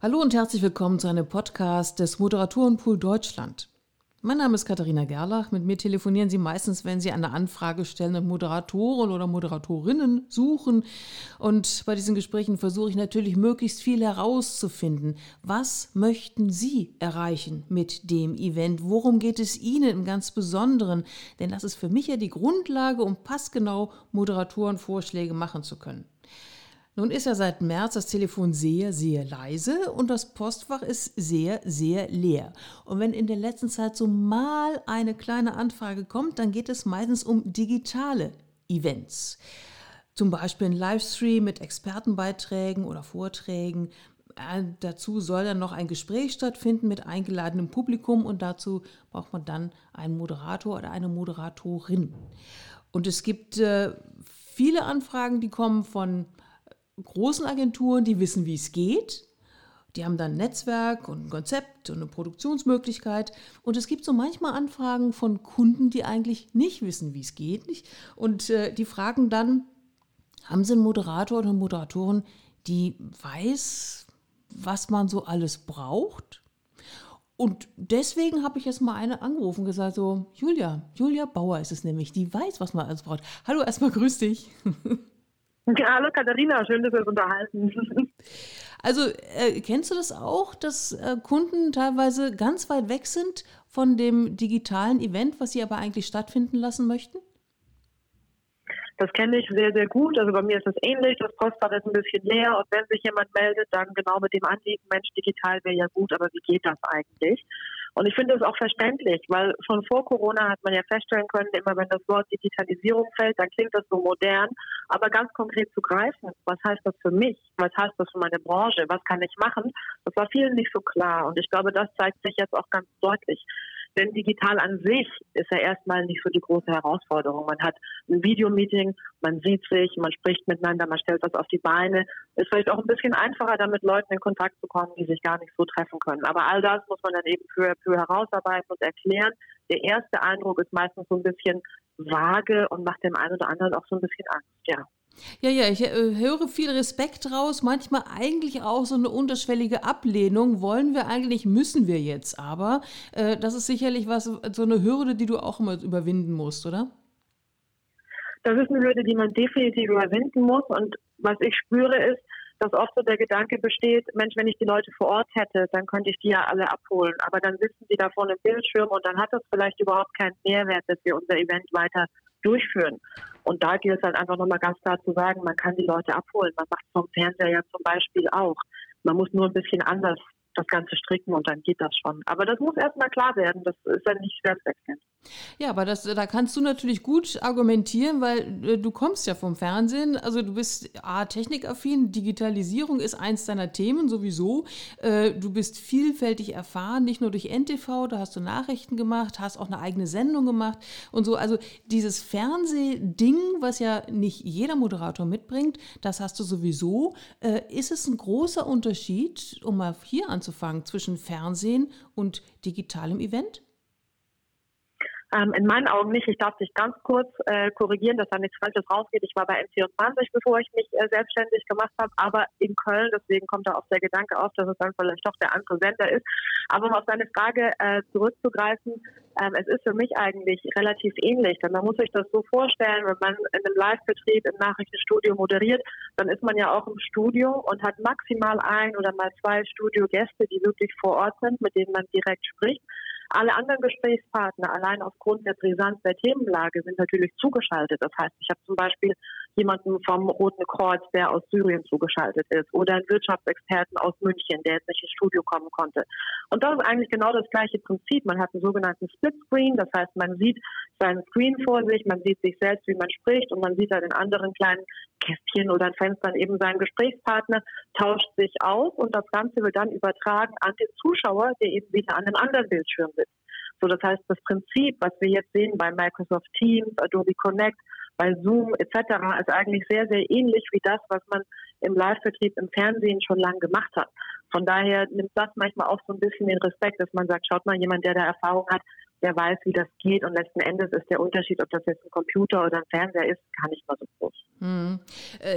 Hallo und herzlich willkommen zu einem Podcast des Moderatorenpool Deutschland. Mein Name ist Katharina Gerlach. Mit mir telefonieren Sie meistens, wenn Sie eine Anfrage stellen und Moderatoren oder Moderatorinnen suchen. Und bei diesen Gesprächen versuche ich natürlich möglichst viel herauszufinden. Was möchten Sie erreichen mit dem Event? Worum geht es Ihnen im ganz Besonderen? Denn das ist für mich ja die Grundlage, um passgenau Moderatorenvorschläge machen zu können. Nun ist ja seit März das Telefon sehr, sehr leise und das Postfach ist sehr, sehr leer. Und wenn in der letzten Zeit so mal eine kleine Anfrage kommt, dann geht es meistens um digitale Events. Zum Beispiel ein Livestream mit Expertenbeiträgen oder Vorträgen. Äh, dazu soll dann noch ein Gespräch stattfinden mit eingeladenem Publikum und dazu braucht man dann einen Moderator oder eine Moderatorin. Und es gibt äh, viele Anfragen, die kommen von großen Agenturen, die wissen, wie es geht. Die haben dann ein Netzwerk und ein Konzept und eine Produktionsmöglichkeit. Und es gibt so manchmal Anfragen von Kunden, die eigentlich nicht wissen, wie es geht. Und äh, die fragen dann, haben Sie einen Moderator oder eine Moderatorin, die weiß, was man so alles braucht? Und deswegen habe ich jetzt mal eine angerufen und gesagt, so, Julia, Julia Bauer ist es nämlich, die weiß, was man alles braucht. Hallo, erstmal grüß dich. Hallo Katharina, schön, dass wir uns unterhalten. Also äh, kennst du das auch, dass äh, Kunden teilweise ganz weit weg sind von dem digitalen Event, was sie aber eigentlich stattfinden lassen möchten? Das kenne ich sehr, sehr gut. Also bei mir ist es ähnlich. Das Postfach ist ein bisschen leer und wenn sich jemand meldet, dann genau mit dem Anliegen, Mensch, digital wäre ja gut, aber wie geht das eigentlich? Und ich finde es auch verständlich, weil schon vor Corona hat man ja feststellen können, immer wenn das Wort Digitalisierung fällt, dann klingt das so modern, aber ganz konkret zu greifen, was heißt das für mich? Was heißt das für meine Branche? Was kann ich machen? Das war vielen nicht so klar und ich glaube, das zeigt sich jetzt auch ganz deutlich. Denn digital an sich ist ja erstmal nicht so die große Herausforderung. Man hat ein Videomeeting, man sieht sich, man spricht miteinander, man stellt was auf die Beine. Ist vielleicht auch ein bisschen einfacher, da mit Leuten in Kontakt zu kommen, die sich gar nicht so treffen können. Aber all das muss man dann eben für, für herausarbeiten und erklären. Der erste Eindruck ist meistens so ein bisschen vage und macht dem einen oder anderen auch so ein bisschen Angst, ja. Ja, ja, ich äh, höre viel Respekt raus, manchmal eigentlich auch so eine unterschwellige Ablehnung. Wollen wir eigentlich, müssen wir jetzt aber. Äh, das ist sicherlich was, so eine Hürde, die du auch immer überwinden musst, oder? Das ist eine Hürde, die man definitiv überwinden muss. Und was ich spüre ist, dass oft so der Gedanke besteht, Mensch, wenn ich die Leute vor Ort hätte, dann könnte ich die ja alle abholen. Aber dann sitzen sie da vor einem Bildschirm und dann hat das vielleicht überhaupt keinen Mehrwert, dass wir unser Event weiter durchführen. Und da gilt es halt einfach nochmal ganz klar zu sagen, man kann die Leute abholen. Man macht es vom Fernseher ja zum Beispiel auch. Man muss nur ein bisschen anders das Ganze stricken und dann geht das schon. Aber das muss erstmal klar werden. Das ist ja nicht selbsterklärend. Ja, aber das, da kannst du natürlich gut argumentieren, weil äh, du kommst ja vom Fernsehen. Also du bist A, technikaffin, Digitalisierung ist eins deiner Themen sowieso. Äh, du bist vielfältig erfahren, nicht nur durch NTV, da hast du Nachrichten gemacht, hast auch eine eigene Sendung gemacht und so. Also dieses Fernsehding, was ja nicht jeder Moderator mitbringt, das hast du sowieso. Äh, ist es ein großer Unterschied, um mal hier anzufangen, zwischen Fernsehen und digitalem Event? Ähm, in meinen Augen nicht. Ich darf dich ganz kurz äh, korrigieren, dass da nichts Falsches rausgeht. Ich war bei M24, bevor ich mich äh, selbstständig gemacht habe, aber in Köln. Deswegen kommt da auch der Gedanke auf, dass es dann vielleicht doch der andere Sender ist. Aber um auf deine Frage äh, zurückzugreifen, ähm, es ist für mich eigentlich relativ ähnlich. Denn man muss sich das so vorstellen, wenn man in einem Live-Betrieb im Nachrichtenstudio moderiert, dann ist man ja auch im Studio und hat maximal ein oder mal zwei Studiogäste, die wirklich vor Ort sind, mit denen man direkt spricht. Alle anderen Gesprächspartner, allein aufgrund der Brisanz der Themenlage, sind natürlich zugeschaltet. Das heißt, ich habe zum Beispiel jemanden vom Roten Kreuz, der aus Syrien zugeschaltet ist, oder einen Wirtschaftsexperten aus München, der jetzt nicht ins Studio kommen konnte. Und das ist eigentlich genau das gleiche Prinzip. Man hat einen sogenannten Split Screen, das heißt, man sieht seinen Screen vor sich, man sieht sich selbst, wie man spricht, und man sieht dann in anderen kleinen Kästchen oder Fenstern eben seinen Gesprächspartner, tauscht sich aus und das Ganze wird dann übertragen an den Zuschauer, der eben wieder an einem anderen Bildschirm sitzt. So, das heißt, das Prinzip, was wir jetzt sehen bei Microsoft Teams, Adobe Connect, bei Zoom etc., ist eigentlich sehr, sehr ähnlich wie das, was man im Live-Vertrieb im Fernsehen schon lange gemacht hat. Von daher nimmt das manchmal auch so ein bisschen den Respekt, dass man sagt, schaut mal, jemand, der da Erfahrung hat, der weiß, wie das geht. Und letzten Endes ist der Unterschied, ob das jetzt ein Computer oder ein Fernseher ist, gar nicht mal so groß. Hm.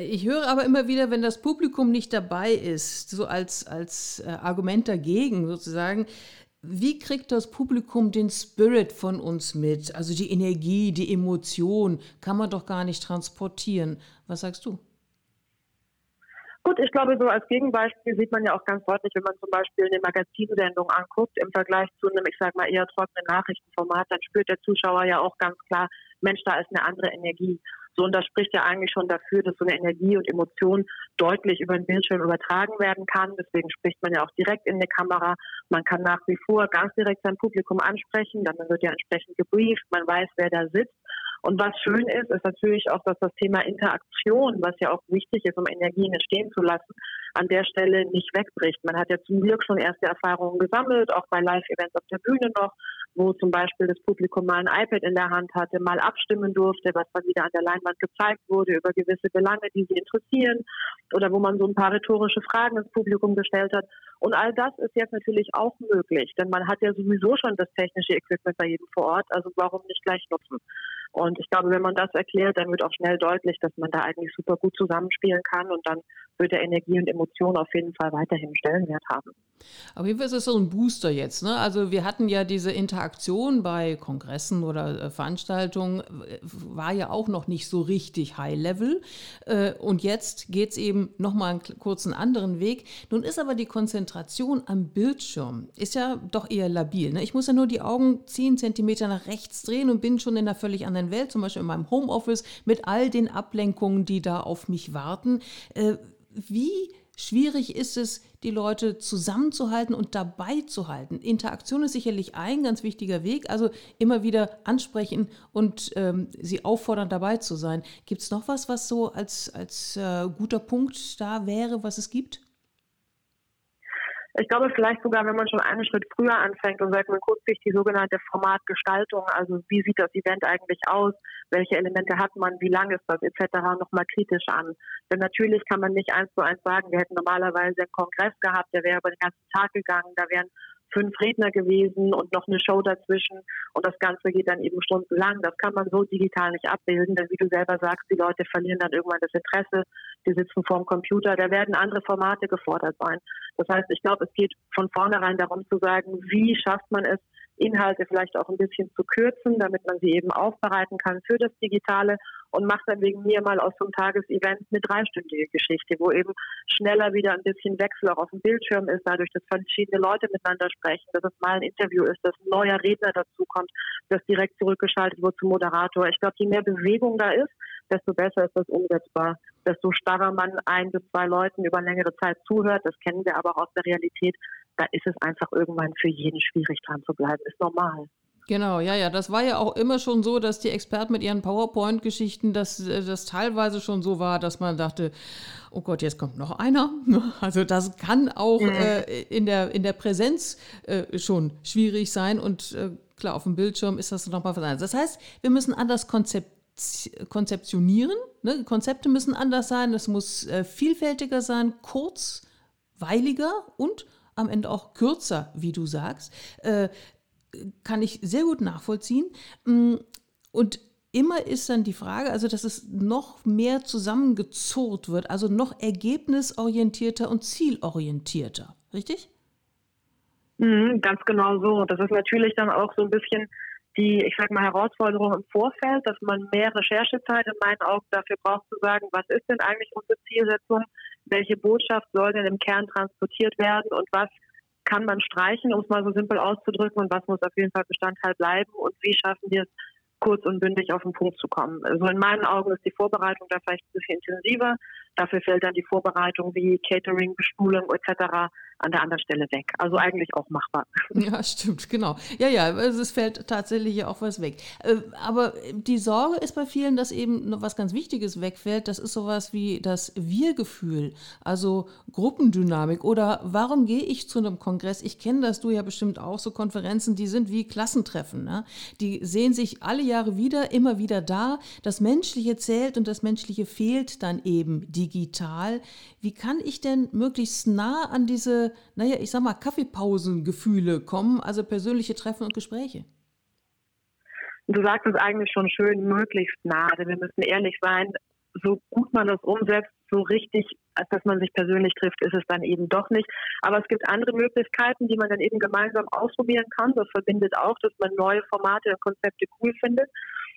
Ich höre aber immer wieder, wenn das Publikum nicht dabei ist, so als, als äh, Argument dagegen sozusagen, wie kriegt das Publikum den Spirit von uns mit? Also die Energie, die Emotion kann man doch gar nicht transportieren. Was sagst du? Gut, ich glaube, so als Gegenbeispiel sieht man ja auch ganz deutlich, wenn man zum Beispiel eine Magazinsendung anguckt, im Vergleich zu einem, ich sage mal, eher trockenen Nachrichtenformat, dann spürt der Zuschauer ja auch ganz klar, Mensch, da ist eine andere Energie. So, und das spricht ja eigentlich schon dafür, dass so eine Energie und Emotion deutlich über den Bildschirm übertragen werden kann. Deswegen spricht man ja auch direkt in die Kamera. Man kann nach wie vor ganz direkt sein Publikum ansprechen. Dann wird ja entsprechend gebrieft. Man weiß, wer da sitzt. Und was schön ist, ist natürlich auch, dass das Thema Interaktion, was ja auch wichtig ist, um Energien entstehen zu lassen, an der Stelle nicht wegbricht. Man hat ja zum Glück schon erste Erfahrungen gesammelt, auch bei Live-Events auf der Bühne noch, wo zum Beispiel das Publikum mal ein iPad in der Hand hatte, mal abstimmen durfte, was dann wieder an der Leinwand gezeigt wurde über gewisse Belange, die sie interessieren, oder wo man so ein paar rhetorische Fragen ins Publikum gestellt hat. Und all das ist jetzt natürlich auch möglich, denn man hat ja sowieso schon das technische Equipment bei jedem vor Ort, also warum nicht gleich nutzen? Und ich glaube, wenn man das erklärt, dann wird auch schnell deutlich, dass man da eigentlich super gut zusammenspielen kann und dann wird der Energie und Emotion auf jeden Fall weiterhin Stellenwert haben. Auf jeden Fall ist es so ein Booster jetzt. Ne? Also wir hatten ja diese Interaktion bei Kongressen oder äh, Veranstaltungen, äh, war ja auch noch nicht so richtig High-Level. Äh, und jetzt geht es eben nochmal einen kurzen anderen Weg. Nun ist aber die Konzentration am Bildschirm, ist ja doch eher labil. Ne? Ich muss ja nur die Augen 10 Zentimeter nach rechts drehen und bin schon in einer völlig anderen Welt, zum Beispiel in meinem Homeoffice mit all den Ablenkungen, die da auf mich warten wie schwierig ist es, die Leute zusammenzuhalten und dabei zu halten. Interaktion ist sicherlich ein ganz wichtiger Weg, also immer wieder ansprechen und ähm, sie auffordern, dabei zu sein. Gibt es noch was, was so als, als äh, guter Punkt da wäre, was es gibt? Ich glaube vielleicht sogar, wenn man schon einen Schritt früher anfängt und sagt, man guckt sich die sogenannte Formatgestaltung, also wie sieht das Event eigentlich aus, welche Elemente hat man, wie lang ist das etc. nochmal kritisch an. Denn natürlich kann man nicht eins zu eins sagen, wir hätten normalerweise einen Kongress gehabt, der wäre über den ganzen Tag gegangen, da wären fünf Redner gewesen und noch eine Show dazwischen und das Ganze geht dann eben stundenlang. Das kann man so digital nicht abbilden, denn wie du selber sagst, die Leute verlieren dann irgendwann das Interesse, die sitzen vorm Computer, da werden andere Formate gefordert sein. Das heißt, ich glaube, es geht von vornherein darum zu sagen, wie schafft man es, Inhalte vielleicht auch ein bisschen zu kürzen, damit man sie eben aufbereiten kann für das Digitale und macht dann wegen mir mal aus so einem Tagesevent eine dreistündige Geschichte, wo eben schneller wieder ein bisschen Wechsel auch auf dem Bildschirm ist, dadurch, dass verschiedene Leute miteinander sprechen, dass es mal ein Interview ist, dass ein neuer Redner dazukommt, dass direkt zurückgeschaltet wird zum Moderator. Ich glaube, je mehr Bewegung da ist, desto besser ist das umsetzbar. Desto starrer man ein bis zwei Leuten über längere Zeit zuhört, das kennen wir aber auch aus der Realität, da ist es einfach irgendwann für jeden schwierig dran zu bleiben. Ist normal. Genau, ja, ja. Das war ja auch immer schon so, dass die Experten mit ihren PowerPoint-Geschichten, dass äh, das teilweise schon so war, dass man dachte, oh Gott, jetzt kommt noch einer. Also das kann auch mhm. äh, in, der, in der Präsenz äh, schon schwierig sein. Und äh, klar, auf dem Bildschirm ist das nochmal was anderes. Das heißt, wir müssen anders konzeptieren konzeptionieren. Ne? Konzepte müssen anders sein, es muss äh, vielfältiger sein, kurzweiliger und am Ende auch kürzer, wie du sagst. Äh, kann ich sehr gut nachvollziehen. Mm, und immer ist dann die Frage, also dass es noch mehr zusammengezurrt wird, also noch ergebnisorientierter und zielorientierter, richtig? Mhm, ganz genau so. Das ist natürlich dann auch so ein bisschen die, ich sag mal, Herausforderung im Vorfeld, dass man mehr Recherchezeit in meinen Augen dafür braucht zu sagen, was ist denn eigentlich unsere Zielsetzung, welche Botschaft soll denn im Kern transportiert werden und was kann man streichen, um es mal so simpel auszudrücken, und was muss auf jeden Fall Bestandteil bleiben und wie schaffen wir es, kurz und bündig auf den Punkt zu kommen. Also in meinen Augen ist die Vorbereitung da vielleicht ein bisschen intensiver. Dafür fällt dann die Vorbereitung wie Catering, Bestuhlung etc an der anderen Stelle weg. Also eigentlich auch machbar. Ja, stimmt, genau. Ja, ja, es fällt tatsächlich auch was weg. Äh, aber die Sorge ist bei vielen, dass eben noch was ganz Wichtiges wegfällt. Das ist sowas wie das Wir-Gefühl, also Gruppendynamik. Oder warum gehe ich zu einem Kongress? Ich kenne das, du ja bestimmt auch, so Konferenzen, die sind wie Klassentreffen. Ne? Die sehen sich alle Jahre wieder, immer wieder da. Das Menschliche zählt und das Menschliche fehlt dann eben digital. Wie kann ich denn möglichst nah an diese naja, ich sag mal, Kaffeepausengefühle kommen, also persönliche Treffen und Gespräche? du sagst es eigentlich schon schön, möglichst nah. Denn wir müssen ehrlich sein, so gut man das umsetzt, so richtig, als dass man sich persönlich trifft, ist es dann eben doch nicht. Aber es gibt andere Möglichkeiten, die man dann eben gemeinsam ausprobieren kann. Das verbindet auch, dass man neue Formate und Konzepte cool findet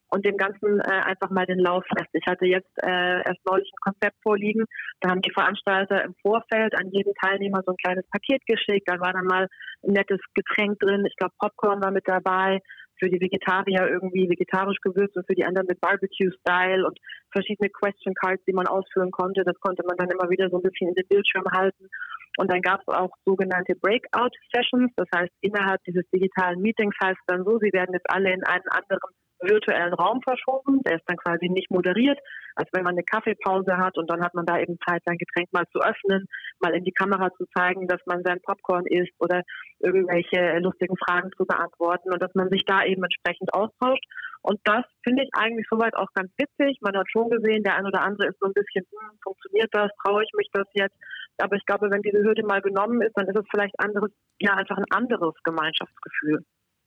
und dem Ganzen äh, einfach mal den Lauf lässt. Ich hatte jetzt äh, erst neulich ein Konzept vorliegen. Da haben die Veranstalter im Vorfeld an jeden Teilnehmer so ein kleines Paket geschickt. Da war dann mal ein nettes Getränk drin. Ich glaube, Popcorn war mit dabei für die Vegetarier irgendwie vegetarisch gewürzt und für die anderen mit Barbecue-Style und verschiedene Question Cards, die man ausführen konnte. Das konnte man dann immer wieder so ein bisschen in den Bildschirm halten. Und dann gab es auch sogenannte Breakout-Sessions. Das heißt, innerhalb dieses digitalen Meetings heißt es dann so, sie werden jetzt alle in einen anderen virtuellen Raum verschoben. Der ist dann quasi nicht moderiert, als wenn man eine Kaffeepause hat und dann hat man da eben Zeit, sein Getränk mal zu öffnen, mal in die Kamera zu zeigen, dass man sein Popcorn isst oder irgendwelche lustigen Fragen zu beantworten und dass man sich da eben entsprechend austauscht. Und das finde ich eigentlich soweit auch ganz witzig. Man hat schon gesehen, der ein oder andere ist so ein bisschen, hm, funktioniert das, traue ich mich das jetzt? Aber ich glaube, wenn diese Hürde mal genommen ist, dann ist es vielleicht anderes, ja, einfach ein anderes Gemeinschaftsgefühl.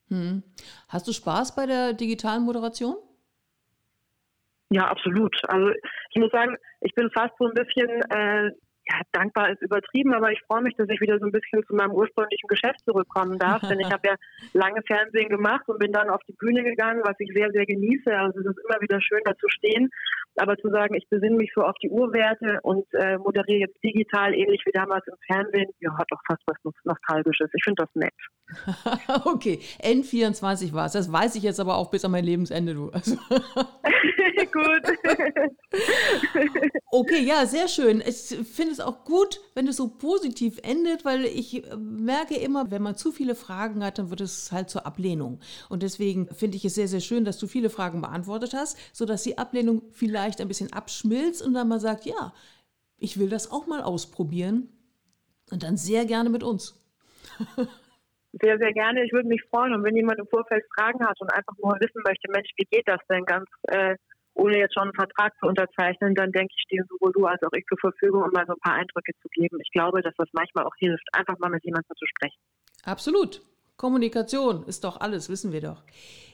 Hm. Hast du Spaß bei der digitalen Moderation? Ja, absolut. Also ich muss sagen, ich bin fast so ein bisschen äh, ja, dankbar ist übertrieben, aber ich freue mich, dass ich wieder so ein bisschen zu meinem ursprünglichen Geschäft zurückkommen darf, denn ich habe ja lange Fernsehen gemacht und bin dann auf die Bühne gegangen, was ich sehr, sehr genieße. Also es ist immer wieder schön, da zu stehen, aber zu sagen, ich besinne mich so auf die Urwerte und äh, moderiere jetzt digital, ähnlich wie damals im Fernsehen, ja, hat doch fast was Nostalgisches. Ich finde das nett. okay, N24 war es. Das weiß ich jetzt aber auch bis an mein Lebensende, du. Also gut. okay, ja, sehr schön. Ich finde es auch gut, wenn es so positiv endet, weil ich merke immer, wenn man zu viele Fragen hat, dann wird es halt zur Ablehnung. Und deswegen finde ich es sehr, sehr schön, dass du viele Fragen beantwortet hast, sodass die Ablehnung vielleicht ein bisschen abschmilzt und dann mal sagt, ja, ich will das auch mal ausprobieren. Und dann sehr gerne mit uns. Sehr, sehr gerne. Ich würde mich freuen. Und wenn jemand im Vorfeld Fragen hat und einfach nur wissen möchte, Mensch, wie geht das denn ganz äh, ohne jetzt schon einen Vertrag zu unterzeichnen, dann denke ich, stehen sowohl du als auch ich zur Verfügung, um mal so ein paar Eindrücke zu geben. Ich glaube, dass das manchmal auch hilft, einfach mal mit jemandem zu sprechen. Absolut. Kommunikation ist doch alles, wissen wir doch.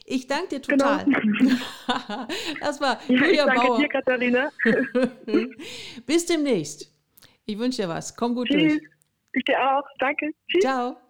Ich danke dir total. Genau. das war ja, Julia ich danke Bauer. dir, Katharina. Bis demnächst. Ich wünsche dir was. Komm gut Tschüss. durch. Ich dir auch. Danke. Tschüss. Ciao.